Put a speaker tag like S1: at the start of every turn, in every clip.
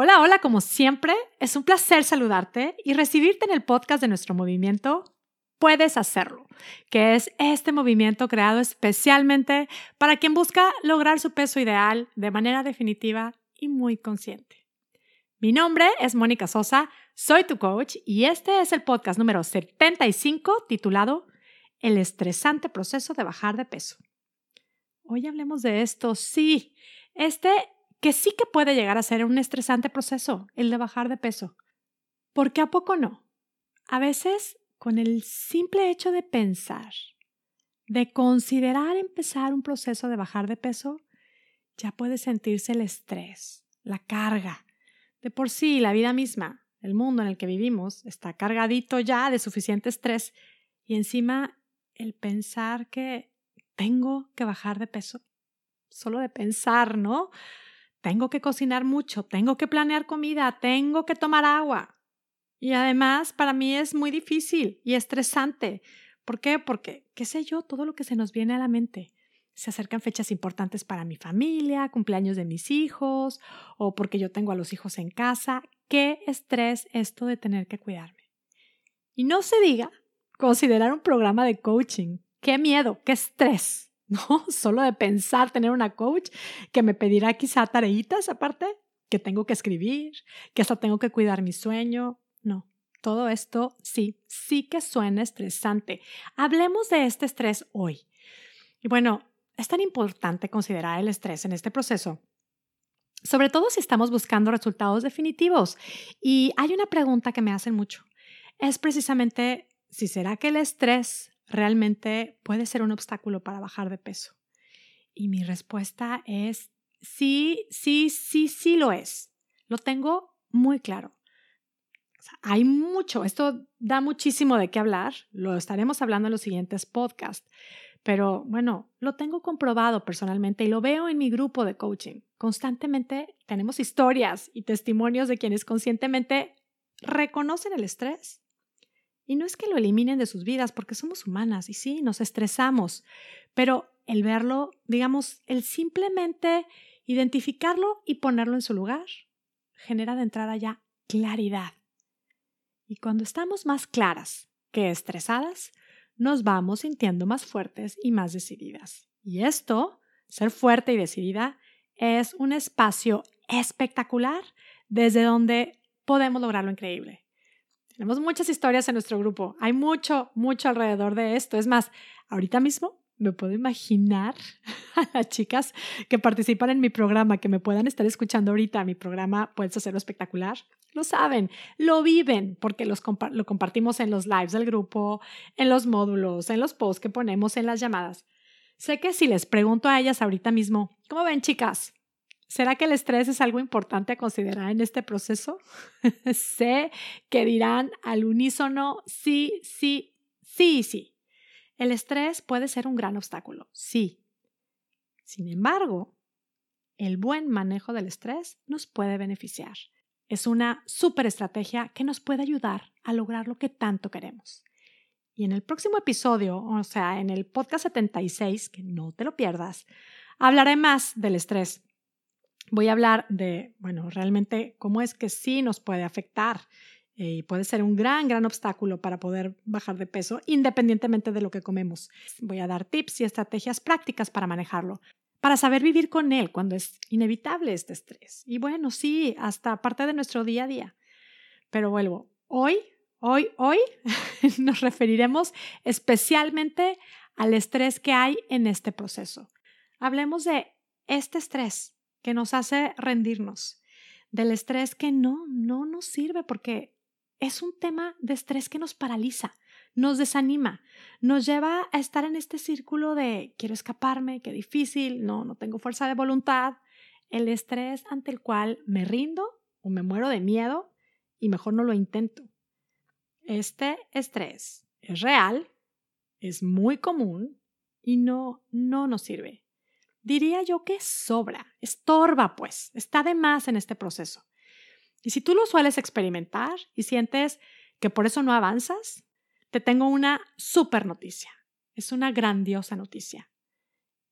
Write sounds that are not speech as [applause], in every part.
S1: Hola, hola, como siempre, es un placer saludarte y recibirte en el podcast de nuestro movimiento Puedes hacerlo, que es este movimiento creado especialmente para quien busca lograr su peso ideal de manera definitiva y muy consciente. Mi nombre es Mónica Sosa, soy tu coach y este es el podcast número 75 titulado El estresante proceso de bajar de peso. Hoy hablemos de esto, sí, este que sí que puede llegar a ser un estresante proceso, el de bajar de peso. Porque a poco no. A veces, con el simple hecho de pensar, de considerar empezar un proceso de bajar de peso, ya puede sentirse el estrés, la carga. De por sí, la vida misma, el mundo en el que vivimos, está cargadito ya de suficiente estrés y encima el pensar que tengo que bajar de peso, solo de pensar, ¿no? Tengo que cocinar mucho, tengo que planear comida, tengo que tomar agua. Y además, para mí es muy difícil y estresante. ¿Por qué? Porque, qué sé yo, todo lo que se nos viene a la mente. Se acercan fechas importantes para mi familia, cumpleaños de mis hijos, o porque yo tengo a los hijos en casa. Qué estrés esto de tener que cuidarme. Y no se diga considerar un programa de coaching. Qué miedo, qué estrés. [laughs] ¿no? Solo de pensar tener una coach que me pedirá quizá tareitas aparte, que tengo que escribir, que hasta tengo que cuidar mi sueño. No, todo esto sí, sí que suena estresante. Hablemos de este estrés hoy. Y bueno, es tan importante considerar el estrés en este proceso, sobre todo si estamos buscando resultados definitivos. Y hay una pregunta que me hacen mucho. Es precisamente si será que el estrés realmente puede ser un obstáculo para bajar de peso? Y mi respuesta es sí, sí, sí, sí lo es. Lo tengo muy claro. hay mucho, esto da muchísimo de qué hablar, lo estaremos hablando en los siguientes podcasts, pero bueno, lo tengo comprobado personalmente y lo veo en mi grupo de coaching. Constantemente tenemos historias y testimonios de quienes conscientemente reconocen el estrés y no es que lo eliminen de sus vidas, porque somos humanas y sí, nos estresamos, pero el verlo, digamos, el simplemente identificarlo y ponerlo en su lugar, genera de entrada ya claridad. Y cuando estamos más claras que estresadas, nos vamos sintiendo más fuertes y más decididas. Y esto, ser fuerte y decidida, es un espacio espectacular desde donde podemos lograr lo increíble. Tenemos muchas historias en nuestro grupo. Hay mucho, mucho alrededor de esto. Es más, ahorita mismo me puedo imaginar [laughs] a las chicas que participan en mi programa, que me puedan estar escuchando ahorita. Mi programa Puedes hacerlo espectacular. Lo saben, lo viven, porque lo compartimos en los lives del grupo, en los módulos, en los posts que ponemos en las llamadas. Sé que si les pregunto a ellas ahorita mismo, ¿cómo ven chicas? ¿Será que el estrés es algo importante a considerar en este proceso? [laughs] sé que dirán al unísono sí, sí, sí, sí. El estrés puede ser un gran obstáculo, sí. Sin embargo, el buen manejo del estrés nos puede beneficiar. Es una super estrategia que nos puede ayudar a lograr lo que tanto queremos. Y en el próximo episodio, o sea, en el podcast 76, que no te lo pierdas, hablaré más del estrés voy a hablar de, bueno, realmente cómo es que sí nos puede afectar eh, y puede ser un gran, gran obstáculo para poder bajar de peso independientemente de lo que comemos. Voy a dar tips y estrategias prácticas para manejarlo, para saber vivir con él cuando es inevitable este estrés. Y bueno, sí, hasta parte de nuestro día a día. Pero vuelvo, hoy, hoy, hoy [laughs] nos referiremos especialmente al estrés que hay en este proceso. Hablemos de este estrés que nos hace rendirnos, del estrés que no, no nos sirve porque es un tema de estrés que nos paraliza, nos desanima, nos lleva a estar en este círculo de quiero escaparme, qué difícil, no, no tengo fuerza de voluntad, el estrés ante el cual me rindo o me muero de miedo y mejor no lo intento. Este estrés es real, es muy común y no, no nos sirve diría yo que sobra, estorba pues, está de más en este proceso. Y si tú lo sueles experimentar y sientes que por eso no avanzas, te tengo una super noticia. Es una grandiosa noticia.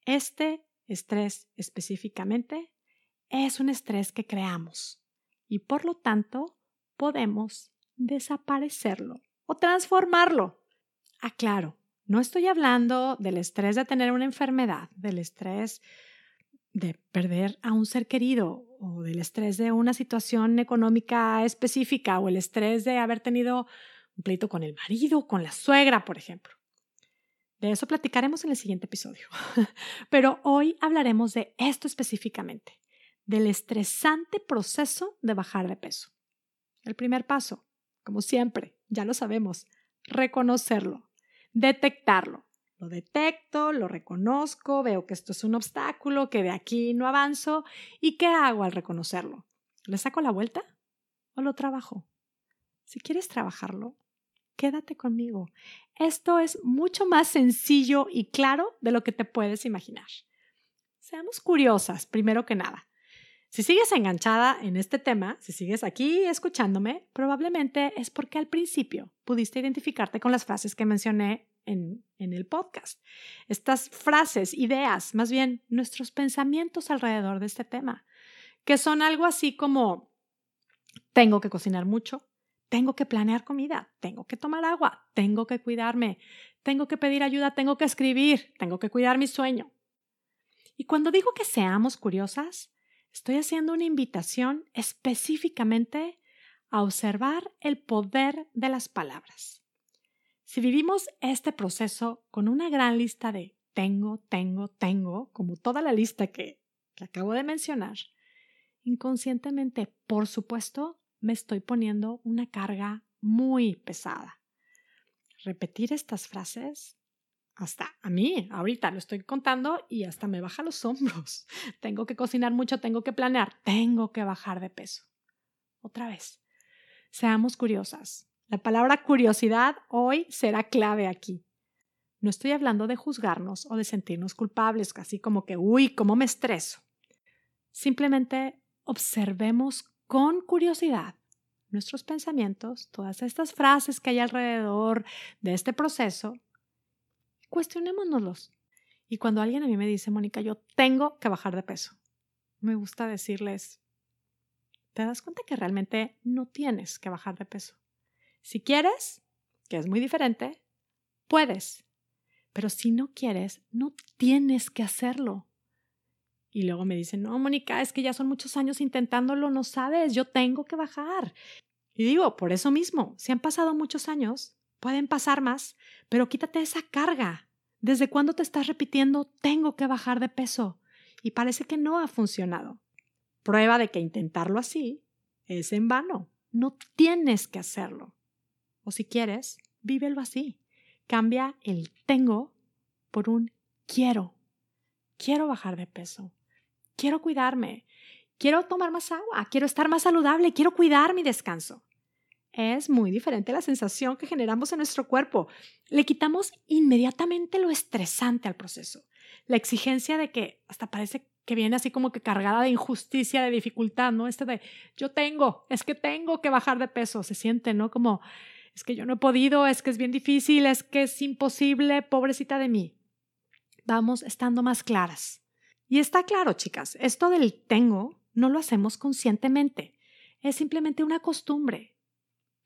S1: Este estrés específicamente es un estrés que creamos. y por lo tanto podemos desaparecerlo o transformarlo. Aclaro, no estoy hablando del estrés de tener una enfermedad, del estrés de perder a un ser querido o del estrés de una situación económica específica o el estrés de haber tenido un pleito con el marido, con la suegra, por ejemplo. De eso platicaremos en el siguiente episodio. [laughs] Pero hoy hablaremos de esto específicamente, del estresante proceso de bajar de peso. El primer paso, como siempre, ya lo sabemos, reconocerlo, detectarlo. Lo detecto, lo reconozco, veo que esto es un obstáculo, que de aquí no avanzo. ¿Y qué hago al reconocerlo? ¿Le saco la vuelta o lo trabajo? Si quieres trabajarlo, quédate conmigo. Esto es mucho más sencillo y claro de lo que te puedes imaginar. Seamos curiosas, primero que nada. Si sigues enganchada en este tema, si sigues aquí escuchándome, probablemente es porque al principio pudiste identificarte con las frases que mencioné en, en, el podcast. Estas frases, ideas, más bien nuestros pensamientos alrededor de este tema, que son algo así como, tengo que cocinar mucho, tengo que planear comida, tengo que tomar agua, tengo que cuidarme, tengo que pedir ayuda, tengo que escribir, tengo que cuidar mi sueño. Y cuando digo que seamos curiosas, estoy haciendo una invitación específicamente a observar el poder de las palabras. Si vivimos este proceso con una gran lista de tengo, tengo, tengo, como toda la lista que, que acabo de mencionar, inconscientemente, por supuesto, me estoy poniendo una carga muy pesada. Repetir estas frases, hasta a mí, ahorita lo estoy contando y hasta me baja los hombros. [laughs] Tengo que cocinar mucho, tengo que planear, tengo que bajar de peso. Otra vez, seamos curiosas. La palabra curiosidad hoy será clave aquí. No estoy hablando de juzgarnos o de sentirnos culpables, así como que, uy, ¿cómo me estreso? Simplemente observemos con curiosidad nuestros pensamientos, todas estas frases que hay alrededor de este proceso, cuestionémonos. Y cuando alguien a mí me dice, Mónica, yo tengo que bajar de peso, me gusta decirles, ¿te das cuenta que realmente no tienes que bajar de peso? Si quieres, que es muy diferente, puedes. Pero si no quieres, no tienes que hacerlo. Y luego me dicen, no, Mónica, es que ya son muchos años intentándolo, no sabes, yo tengo que bajar. Y digo, por eso mismo, si han pasado muchos años, pueden pasar más, pero quítate esa carga. ¿Desde cuándo te estás repitiendo, tengo que bajar de peso? Y parece que no ha funcionado. Prueba de que intentarlo así es en vano. No tienes que hacerlo. O si quieres, vívelo así. Cambia el tengo por un quiero. Quiero bajar de peso quiero cuidarme, quiero tomar más agua, quiero estar más saludable, quiero cuidar mi descanso. Es muy diferente la sensación que generamos en nuestro cuerpo. Le quitamos inmediatamente lo estresante al proceso. La exigencia de que hasta parece que viene así como que cargada de injusticia, de dificultad, ¿no? Este de yo tengo, es que tengo que bajar de peso, se siente, ¿no? Como es que yo no he podido, es que es bien difícil, es que es imposible, pobrecita de mí. Vamos estando más claras. Y está claro, chicas, esto del tengo no lo hacemos conscientemente, es simplemente una costumbre.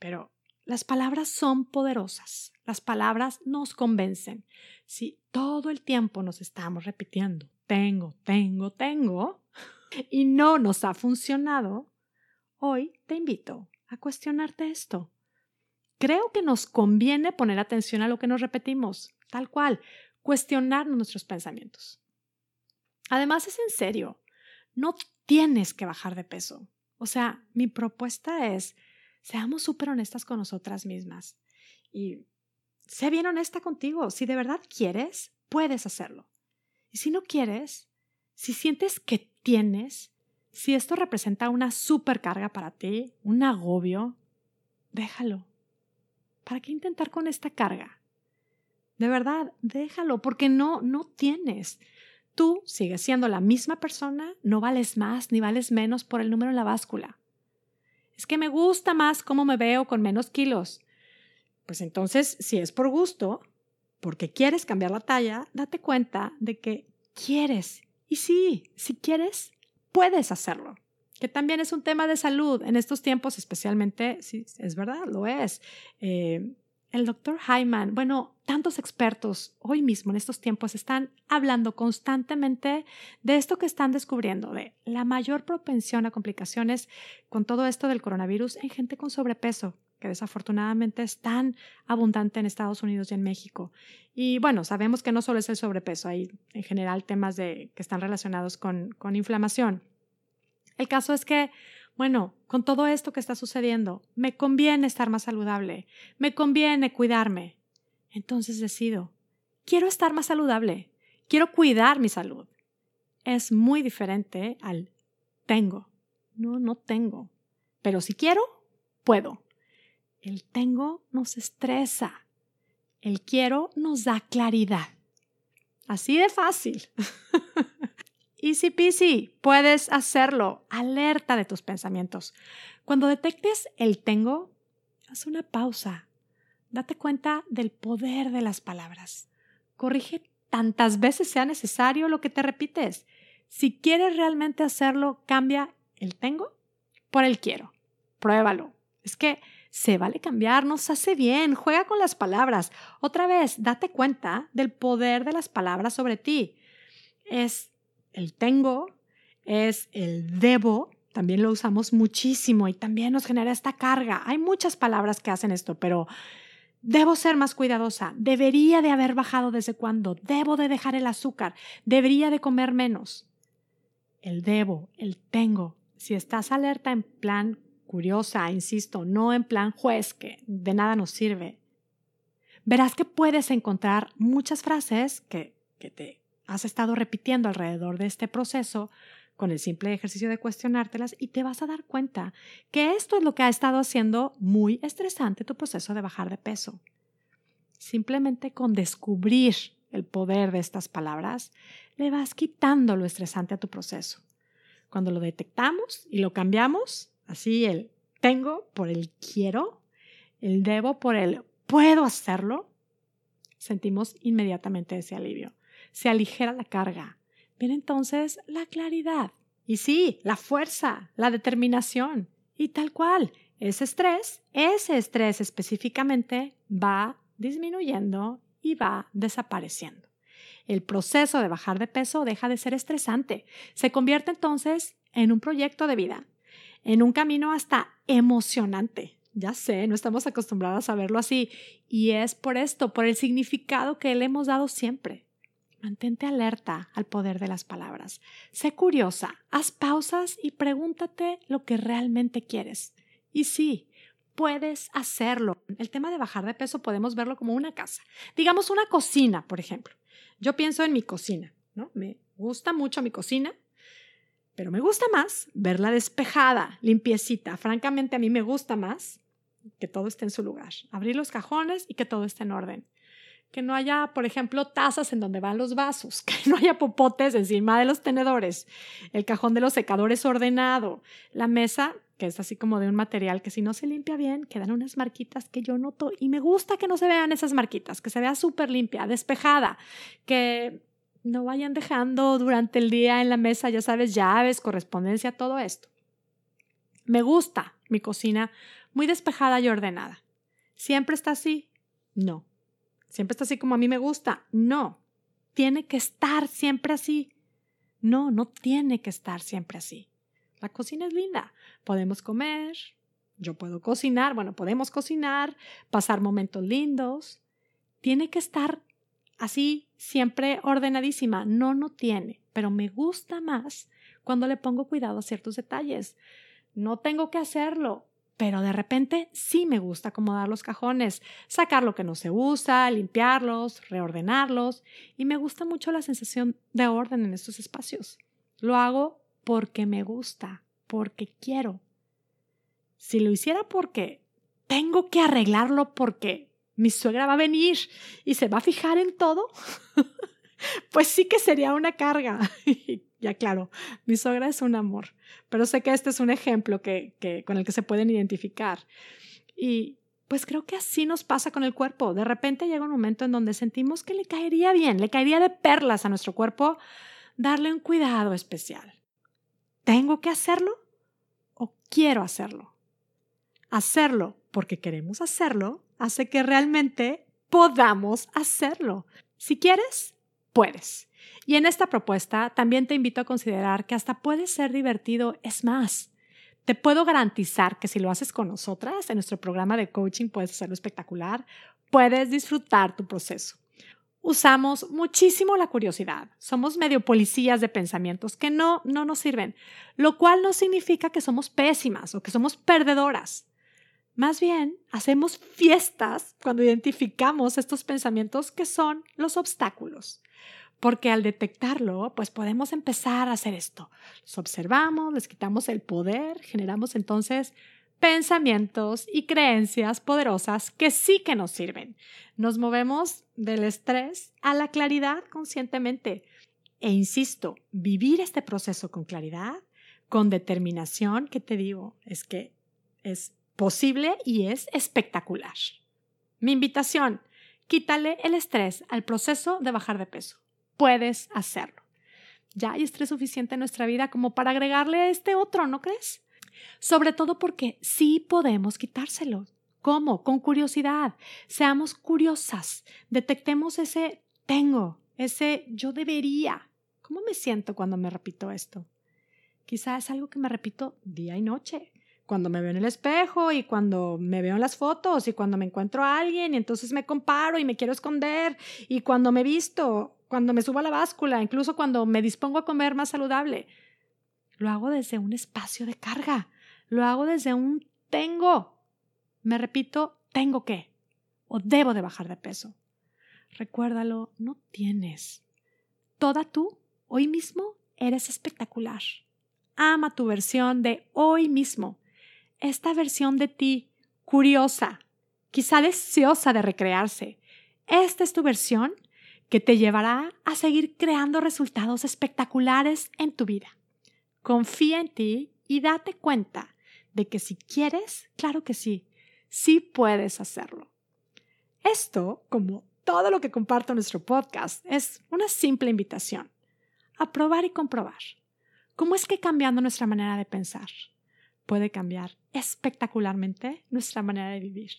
S1: Pero las palabras son poderosas, las palabras nos convencen. Si todo el tiempo nos estamos repitiendo, tengo, tengo, tengo, [laughs] y no nos ha funcionado, hoy te invito a cuestionarte esto. Creo que nos conviene poner atención a lo que nos repetimos, tal cual, cuestionar nuestros pensamientos. Además, es en serio, no tienes que bajar de peso. O sea, mi propuesta es, seamos súper honestas con nosotras mismas y sé bien honesta contigo. Si de verdad quieres, puedes hacerlo. Y si no quieres, si sientes que tienes, si esto representa una supercarga para ti, un agobio, déjalo. ¿Para qué intentar con esta carga? De verdad, déjalo, porque no, no tienes. Tú sigues siendo la misma persona, no vales más ni vales menos por el número en la báscula. Es que me gusta más cómo me veo con menos kilos. Pues entonces, si es por gusto, porque quieres cambiar la talla, date cuenta de que quieres. Y sí, si quieres, puedes hacerlo. que también es un tema de salud en estos tiempos, especialmente, sí, es verdad, lo es. Eh, el doctor Hyman, bueno, tantos expertos hoy mismo en estos tiempos están hablando constantemente de esto que están descubriendo, de la mayor propensión a complicaciones con todo esto del coronavirus en gente con sobrepeso, que desafortunadamente es tan abundante en Estados Unidos y en México. Y bueno, sabemos que no solo es el sobrepeso, hay en general temas de, que están relacionados con, con inflamación. El caso es que bueno, con todo esto que está sucediendo, me conviene estar más saludable, me conviene cuidarme. Entonces decido, quiero estar más saludable, quiero cuidar mi salud. Es muy diferente al tengo. No, no tengo. Pero si quiero, puedo. El tengo nos estresa. El quiero nos da claridad. Así de fácil. [laughs] Easy peasy, puedes hacerlo. Alerta de tus pensamientos. Cuando detectes el tengo, haz una pausa. Date cuenta del poder de las palabras. Corrige tantas veces sea necesario lo que te repites. Si quieres realmente hacerlo, cambia el tengo por el quiero. Pruébalo. Es que se vale cambiar, nos hace bien, juega con las palabras. Otra vez, date cuenta del poder de las palabras sobre ti. Es el tengo, es el debo, también lo usamos muchísimo y también nos genera esta carga. Hay muchas palabras que hacen esto, pero debo ser más cuidadosa, debería de haber bajado desde cuándo, debo de dejar el azúcar, debería de comer menos. El debo, el tengo. Si estás alerta en plan curiosa, insisto, no en plan juez, que de nada nos sirve, verás que puedes encontrar muchas frases que, que te has estado repitiendo alrededor de este proceso con el simple ejercicio de cuestionártelas y te vas a dar cuenta que esto es lo que ha estado haciendo muy estresante tu proceso de bajar de peso. Simplemente con descubrir el poder de estas palabras, le vas quitando lo estresante a tu proceso. Cuando lo detectamos y lo cambiamos, así el tengo por el quiero, el debo por el puedo hacerlo, sentimos inmediatamente ese alivio se aligera la carga. Viene entonces la claridad. Y sí, la fuerza, la determinación. Y tal cual, ese estrés, ese estrés específicamente va disminuyendo y va desapareciendo. El proceso de bajar de peso deja de ser estresante. Se convierte entonces en un proyecto de vida, en un camino hasta emocionante. Ya sé, no estamos acostumbrados a verlo así. Y es por esto, por el significado que le hemos dado siempre. Mantente alerta al poder de las palabras. Sé curiosa, haz pausas y pregúntate lo que realmente quieres. Y sí, puedes hacerlo. El tema de bajar de peso podemos verlo como una casa. Digamos una cocina, por ejemplo. Yo pienso en mi cocina, ¿no? Me gusta mucho mi cocina, pero me gusta más verla despejada, limpiecita. Francamente, a mí me gusta más que todo esté en su lugar. Abrir los cajones y que todo esté en orden que no haya, por ejemplo, tazas en donde van los vasos, [laughs] que no haya popotes encima de los tenedores, el cajón de los secadores ordenado, la mesa, que es así como de un material que si no se limpia bien, quedan unas marquitas que yo noto y me gusta que no se vean esas marquitas, que se vea súper limpia, despejada, que no vayan dejando durante el día en la mesa, ya sabes, llaves, correspondencia, todo esto. Me gusta mi cocina muy despejada y ordenada. ¿Siempre está así? No siempre está así como a mí me gusta. No, tiene que estar siempre así. No, no tiene que estar siempre así. La cocina es linda. Podemos comer, yo puedo cocinar, bueno, podemos cocinar, pasar momentos lindos. Tiene que estar así, siempre ordenadísima. No, no tiene, pero me gusta más cuando le pongo cuidado a ciertos detalles. No tengo que hacerlo, pero de repente sí me gusta acomodar los cajones, sacar lo que no se usa, limpiarlos, reordenarlos y me gusta mucho la sensación de orden en estos espacios. Lo hago porque me gusta, porque quiero. Si lo hiciera porque tengo que arreglarlo porque mi suegra va a venir y se va a fijar en todo, [laughs] pues sí que sería una carga. [laughs] ya claro, mi suegra es un amor, pero sé que este es un ejemplo que, que, con el que se pueden identificar. Y pues creo que así nos pasa con el cuerpo. De repente llega un momento en donde sentimos que le caería bien, le caería de perlas a nuestro cuerpo darle un cuidado especial. ¿Tengo que hacerlo? o quiero hacerlo. Hacerlo porque queremos hacerlo hace que realmente podamos hacerlo. Si quieres, puedes. Y en esta propuesta también te invito a considerar que hasta puede ser divertido, es más. Te puedo garantizar que si lo haces con nosotras en nuestro programa de coaching puedes hacerlo espectacular, puedes disfrutar tu proceso. Usamos muchísimo la curiosidad. Somos medio policías de pensamientos que no, no nos sirven, lo cual no significa que somos pésimas o que somos perdedoras. Más bien, hacemos fiestas cuando identificamos estos pensamientos que son los obstáculos. Porque al detectarlo, pues podemos empezar a hacer esto. Los observamos, les quitamos el poder, generamos entonces pensamientos y creencias poderosas que sí que nos sirven. Nos movemos del estrés a la claridad conscientemente. E insisto, vivir este proceso con claridad, con determinación, ¿qué te digo? Es que es posible y es espectacular. Mi invitación, quítale el estrés al proceso de bajar de peso. Puedes hacerlo. Ya hay estrés suficiente en nuestra vida como para agregarle este otro, ¿no crees? Sobre todo porque sí podemos quitárselo. ¿Cómo? Con curiosidad. Seamos curiosas. Detectemos ese tengo, ese yo debería. ¿Cómo me siento cuando me repito esto? Quizá es algo que me repito día y noche cuando me veo en el espejo y cuando me veo en las fotos y cuando me encuentro a alguien y entonces me comparo y me quiero esconder y cuando me visto, cuando me subo a la báscula, incluso cuando me dispongo a comer más saludable. Lo hago desde un espacio de carga, lo hago desde un tengo. Me repito, tengo que o debo de bajar de peso. Recuérdalo, no tienes. Toda tú, hoy mismo, eres espectacular. Ama tu versión de hoy mismo esta versión de ti curiosa, quizá deseosa de recrearse. Esta es tu versión que te llevará a seguir creando resultados espectaculares en tu vida. Confía en ti y date cuenta de que si quieres, claro que sí, sí puedes hacerlo. Esto, como todo lo que comparto en nuestro podcast, es una simple invitación a probar y comprobar cómo es que cambiando nuestra manera de pensar, puede cambiar espectacularmente nuestra manera de vivir.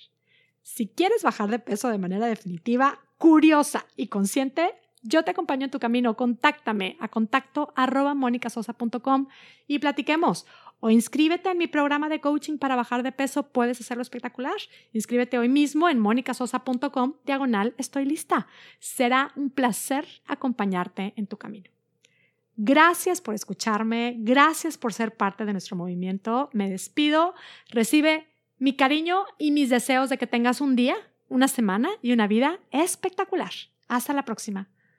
S1: Si quieres bajar de peso de manera definitiva, curiosa y consciente, yo te acompaño en tu camino. Contáctame a contacto arroba monicasosa.com y platiquemos. O inscríbete en mi programa de coaching para bajar de peso. Puedes hacerlo espectacular. Inscríbete hoy mismo en monicasosa.com diagonal. Estoy lista. Será un placer acompañarte en tu camino. Gracias por escucharme, gracias por ser parte de nuestro movimiento. Me despido. Recibe mi cariño y mis deseos de que tengas un día, una semana y una vida espectacular. Hasta la próxima.